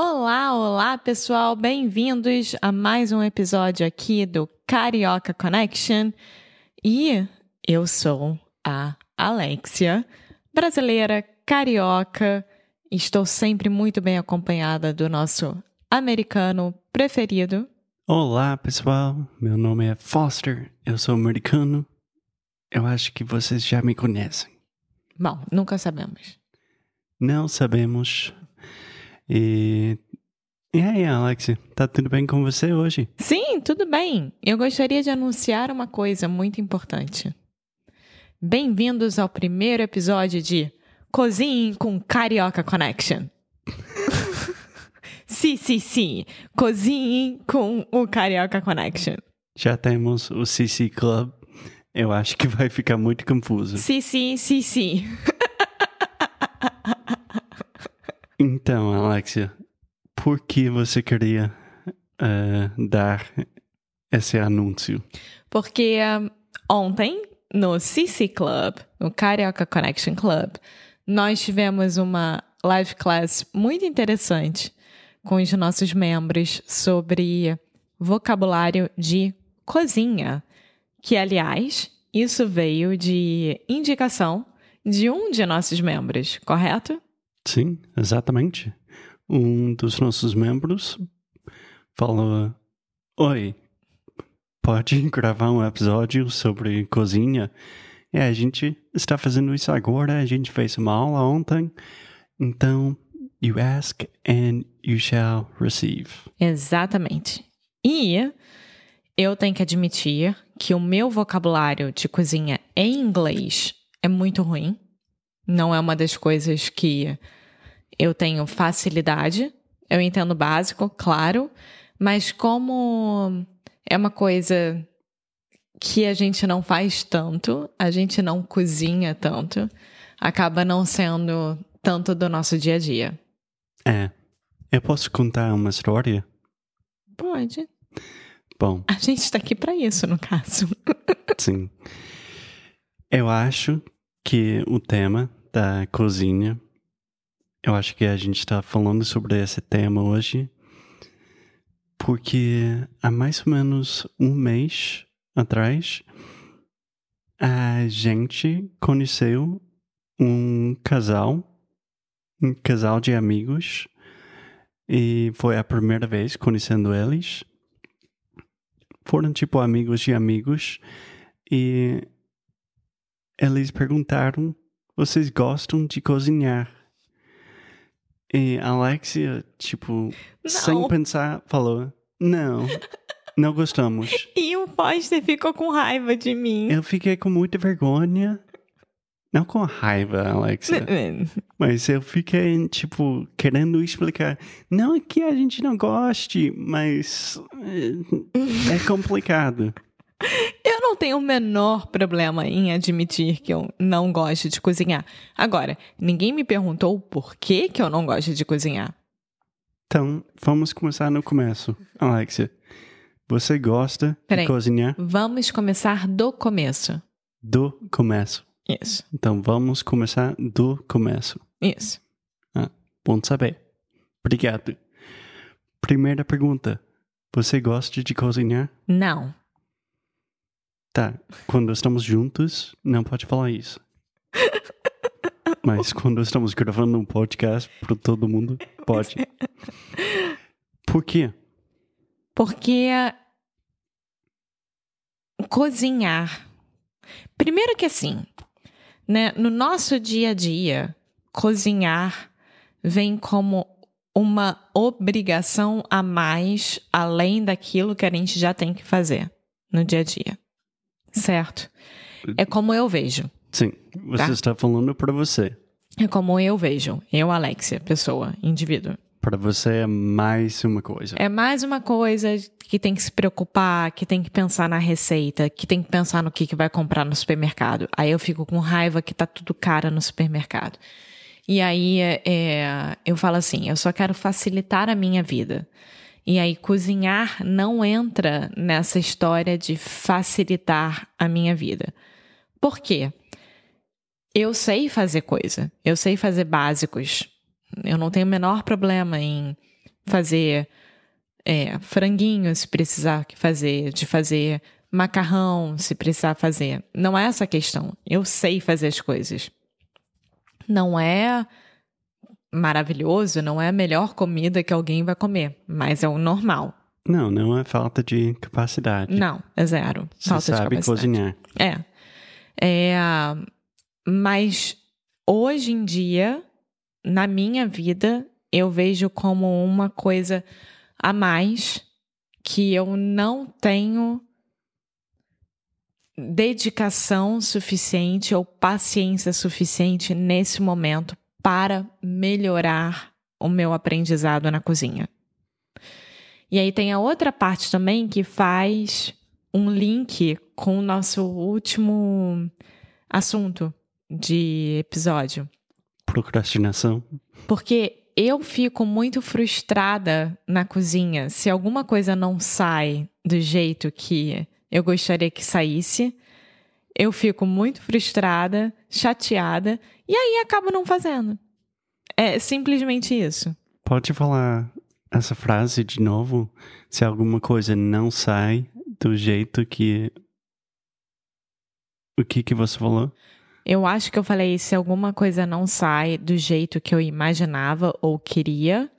Olá, olá, pessoal! Bem-vindos a mais um episódio aqui do Carioca Connection. E eu sou a Alexia, brasileira, carioca. Estou sempre muito bem acompanhada do nosso americano preferido. Olá, pessoal. Meu nome é Foster. Eu sou americano. Eu acho que vocês já me conhecem. Bom, nunca sabemos. Não sabemos. E. E aí, Alexia? Tá tudo bem com você hoje? Sim, tudo bem. Eu gostaria de anunciar uma coisa muito importante. Bem-vindos ao primeiro episódio de Cozinhe com Carioca Connection. sim, sim, sim. Cozinhe com o Carioca Connection. Já temos o CC Club. Eu acho que vai ficar muito confuso. Sim, sim, sim, sim. Então, Alexia, por que você queria uh, dar esse anúncio? Porque um, ontem, no CC Club, no Carioca Connection Club, nós tivemos uma live class muito interessante com os nossos membros sobre vocabulário de cozinha, que, aliás, isso veio de indicação de um de nossos membros, correto? Sim, exatamente. Um dos nossos membros falou: Oi, pode gravar um episódio sobre cozinha? É, a gente está fazendo isso agora, a gente fez uma aula ontem, então you ask and you shall receive. Exatamente. E eu tenho que admitir que o meu vocabulário de cozinha em inglês é muito ruim. Não é uma das coisas que eu tenho facilidade. Eu entendo básico, claro, mas como é uma coisa que a gente não faz tanto, a gente não cozinha tanto, acaba não sendo tanto do nosso dia a dia. É. Eu posso contar uma história? Pode. Bom. A gente está aqui para isso, no caso. Sim. Eu acho que o tema da cozinha, eu acho que a gente está falando sobre esse tema hoje, porque há mais ou menos um mês atrás, a gente conheceu um casal, um casal de amigos, e foi a primeira vez conhecendo eles. Foram tipo amigos de amigos, e eles perguntaram: vocês gostam de cozinhar? E a Alexia, tipo, Não. sem pensar, falou: não. Não gostamos. E o Foster ficou com raiva de mim. Eu fiquei com muita vergonha. Não com raiva, Alexa. mas eu fiquei, tipo, querendo explicar. Não é que a gente não goste, mas. É, é complicado. Eu não tenho o menor problema em admitir que eu não gosto de cozinhar. Agora, ninguém me perguntou por que, que eu não gosto de cozinhar. Então, vamos começar no começo. Alexia, você gosta Peraí. de cozinhar? Vamos começar do começo. Do começo. Isso, Então, vamos começar do começo. isso. Ah, bom saber. Obrigado. Primeira pergunta. Você gosta de cozinhar? Não. Tá, quando estamos juntos, não pode falar isso. Mas quando estamos gravando um podcast para todo mundo, pode. Por quê? Porque cozinhar. Primeiro que assim, né? No nosso dia a dia, cozinhar vem como uma obrigação a mais além daquilo que a gente já tem que fazer no dia a dia. Certo? É como eu vejo. Sim, você Tá. está falando para você. É como eu vejo. Eu, Alexia, pessoa, indivíduo. Para você é mais uma coisa. É mais uma coisa que tem que se preocupar, que tem que pensar na receita, que tem que pensar no que, que vai comprar no supermercado. Aí eu fico com raiva que tá tudo cara no supermercado. E aí é, eu falo assim: eu só quero facilitar a minha vida. E aí cozinhar não entra nessa história de facilitar a minha vida. Por quê? Eu sei fazer coisa, eu sei fazer básicos. Eu não tenho o menor problema em fazer é, franguinho se precisar fazer, de fazer macarrão se precisar fazer. Não é essa a questão. Eu sei fazer as coisas. Não é maravilhoso, não é a melhor comida que alguém vai comer, mas é o normal. Não, não é falta de capacidade. Não, é zero. Você Falta de sabe capacidade. cozinhar. É. é. Mas hoje em dia, na minha vida, eu vejo como uma coisa a mais que eu não tenho dedicação suficiente ou paciência suficiente nesse momento para melhorar o meu aprendizado na cozinha. E aí tem a outra parte também que faz um link com o nosso último assunto de episódio. Procrastinação. Porque eu fico muito frustrada na cozinha se alguma coisa não sai do jeito que eu gostaria que saísse. Eu fico muito frustrada, chateada, e aí acabo não fazendo. É simplesmente isso. Pode falar essa frase de novo? Se alguma coisa não sai do jeito que. O que que você falou? Eu acho que eu falei se alguma coisa não sai do jeito que eu imaginava ou queria.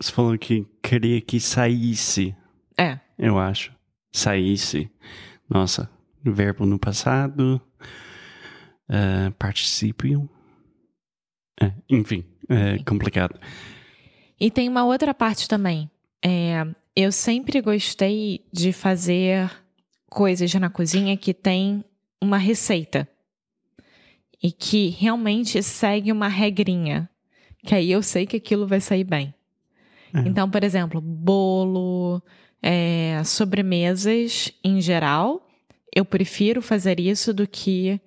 Você falou que queria que saísse, É, eu acho. Saísse. Nossa, verbo no passado. Uh, participio. É, enfim, é Sim. complicado. E tem uma outra parte também. É, eu sempre gostei de fazer coisas na cozinha que tem uma receita e que realmente segue uma regrinha, que aí eu sei que aquilo vai sair bem. É. Então, por exemplo, bolo, é, sobremesas em geral, eu prefiro fazer isso do que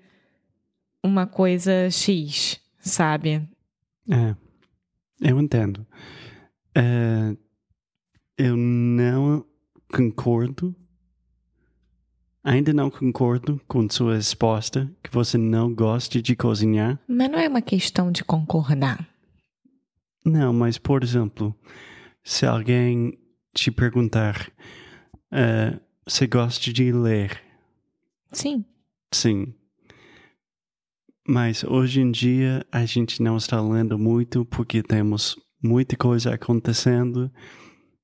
uma coisa X, sabe? É, eu entendo. É, eu não concordo, ainda não concordo com sua resposta que você não goste de cozinhar. Mas não é uma questão de concordar. Não, mas por exemplo, se alguém te perguntar, é, você gosta de ler? Sim. Sim. Mas hoje em dia a gente não está lendo muito porque temos muita coisa acontecendo.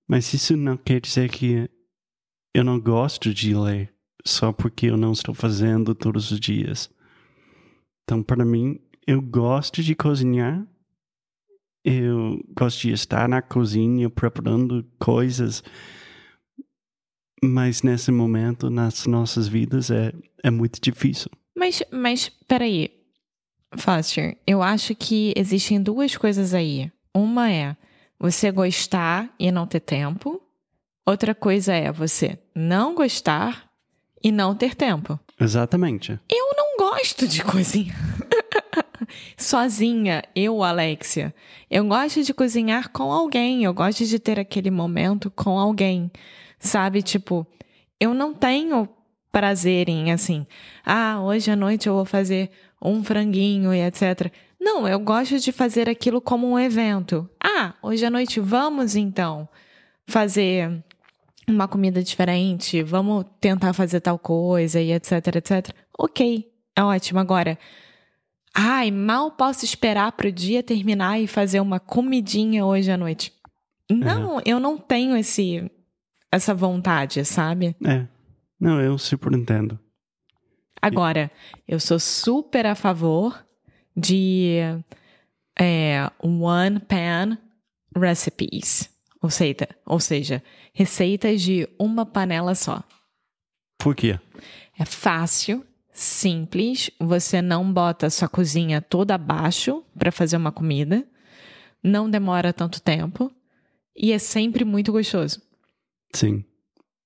Mas isso não quer dizer que eu não gosto de ler só porque eu não estou fazendo todos os dias. Então, para mim, eu gosto de cozinhar. Eu gosto de estar na cozinha preparando coisas. Mas nesse momento, nas nossas vidas, é, é muito difícil. Mas, mas, peraí. Foster, eu acho que existem duas coisas aí. Uma é você gostar e não ter tempo. Outra coisa é você não gostar e não ter tempo. Exatamente. Eu não gosto de cozinhar. Sozinha, eu, Alexia. Eu gosto de cozinhar com alguém. Eu gosto de ter aquele momento com alguém. Sabe? Tipo, eu não tenho prazer em assim, ah, hoje à noite eu vou fazer um franguinho e etc. Não, eu gosto de fazer aquilo como um evento. Ah, hoje à noite vamos então fazer uma comida diferente, vamos tentar fazer tal coisa e etc, etc. Ok, é ótimo. Agora, ai, mal posso esperar pro dia terminar e fazer uma comidinha hoje à noite. Não, eu não tenho esse essa vontade, sabe? É. Não, eu super entendo. Agora, eu sou super a favor de é, one pan recipes. Ou seja, ou seja, receitas de uma panela só. Por quê? É fácil, simples, você não bota sua cozinha toda abaixo para fazer uma comida, não demora tanto tempo e é sempre muito gostoso. Sim,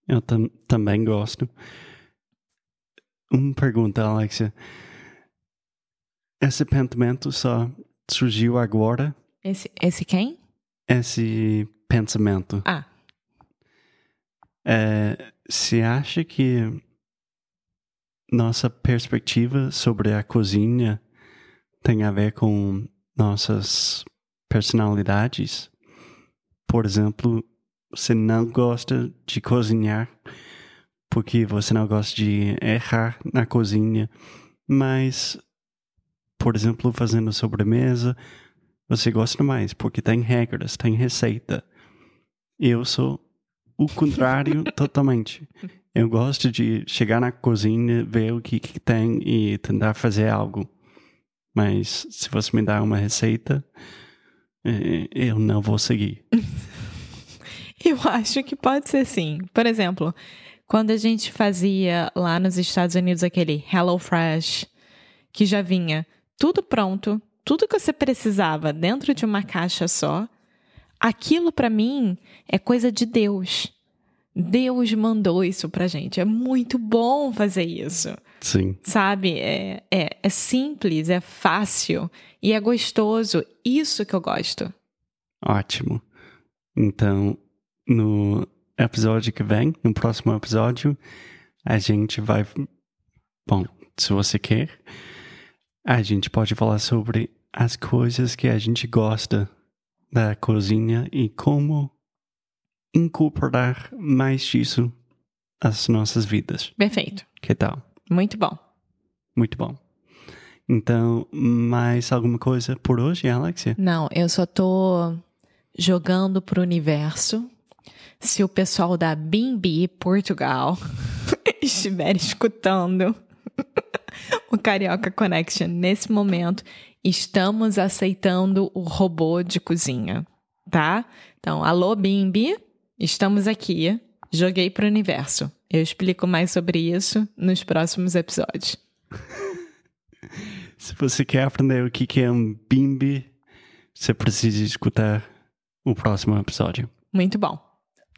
eu tam também gosto. Uma pergunta, Alexia. Esse pensamento só surgiu agora? Esse, esse quem? Esse pensamento. Ah, É, você acha que nossa perspectiva sobre a cozinha tem a ver com nossas personalidades? Por exemplo, você não gosta de cozinhar porque você não gosta de errar na cozinha, mas, por exemplo, fazendo sobremesa, você gosta mais porque tem regras, tem receita. Eu sou o contrário totalmente. Eu gosto de chegar na cozinha, ver o que, que tem e tentar fazer algo. Mas se você me dar uma receita, eh, eu não vou seguir. eu acho que pode ser sim. Por exemplo, quando a gente fazia lá nos Estados Unidos aquele Hello Fresh, que já vinha tudo pronto, tudo que você precisava dentro de uma caixa só, aquilo para mim é coisa de Deus. Deus mandou isso pra gente. É muito bom fazer isso. Sim, Sabe? É, é, é simples, é fácil e é gostoso. Isso que eu gosto. ótimo. Então, no episódio que vem, no próximo episódio, a gente vai. Bom, se você quer, a gente pode falar sobre as coisas que a gente gosta da cozinha e como incorporar mais disso às nossas vidas. Perfeito. Que tal? Muito bom. Muito bom. Então, mais alguma coisa por hoje, Alexia? Não, eu só tô jogando pro universo. Se o pessoal da Bimbi Portugal estiver escutando o Carioca Connection nesse momento, estamos aceitando o robô de cozinha, tá? Então, alô Bimbi, estamos aqui. Joguei pro universo. Eu explico mais sobre isso nos próximos episódios. Se você quer aprender o que que é um bimbi, você precisa escutar o próximo episódio. Muito bom.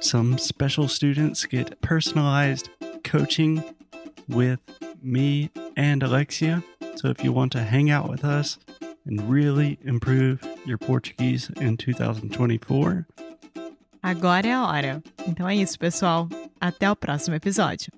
Some special students get personalized coaching with me and Alexia. So if you want to hang out with us and really improve your Portuguese in 2024, Agora é a hora. Então é isso, pessoal. Até o próximo episódio.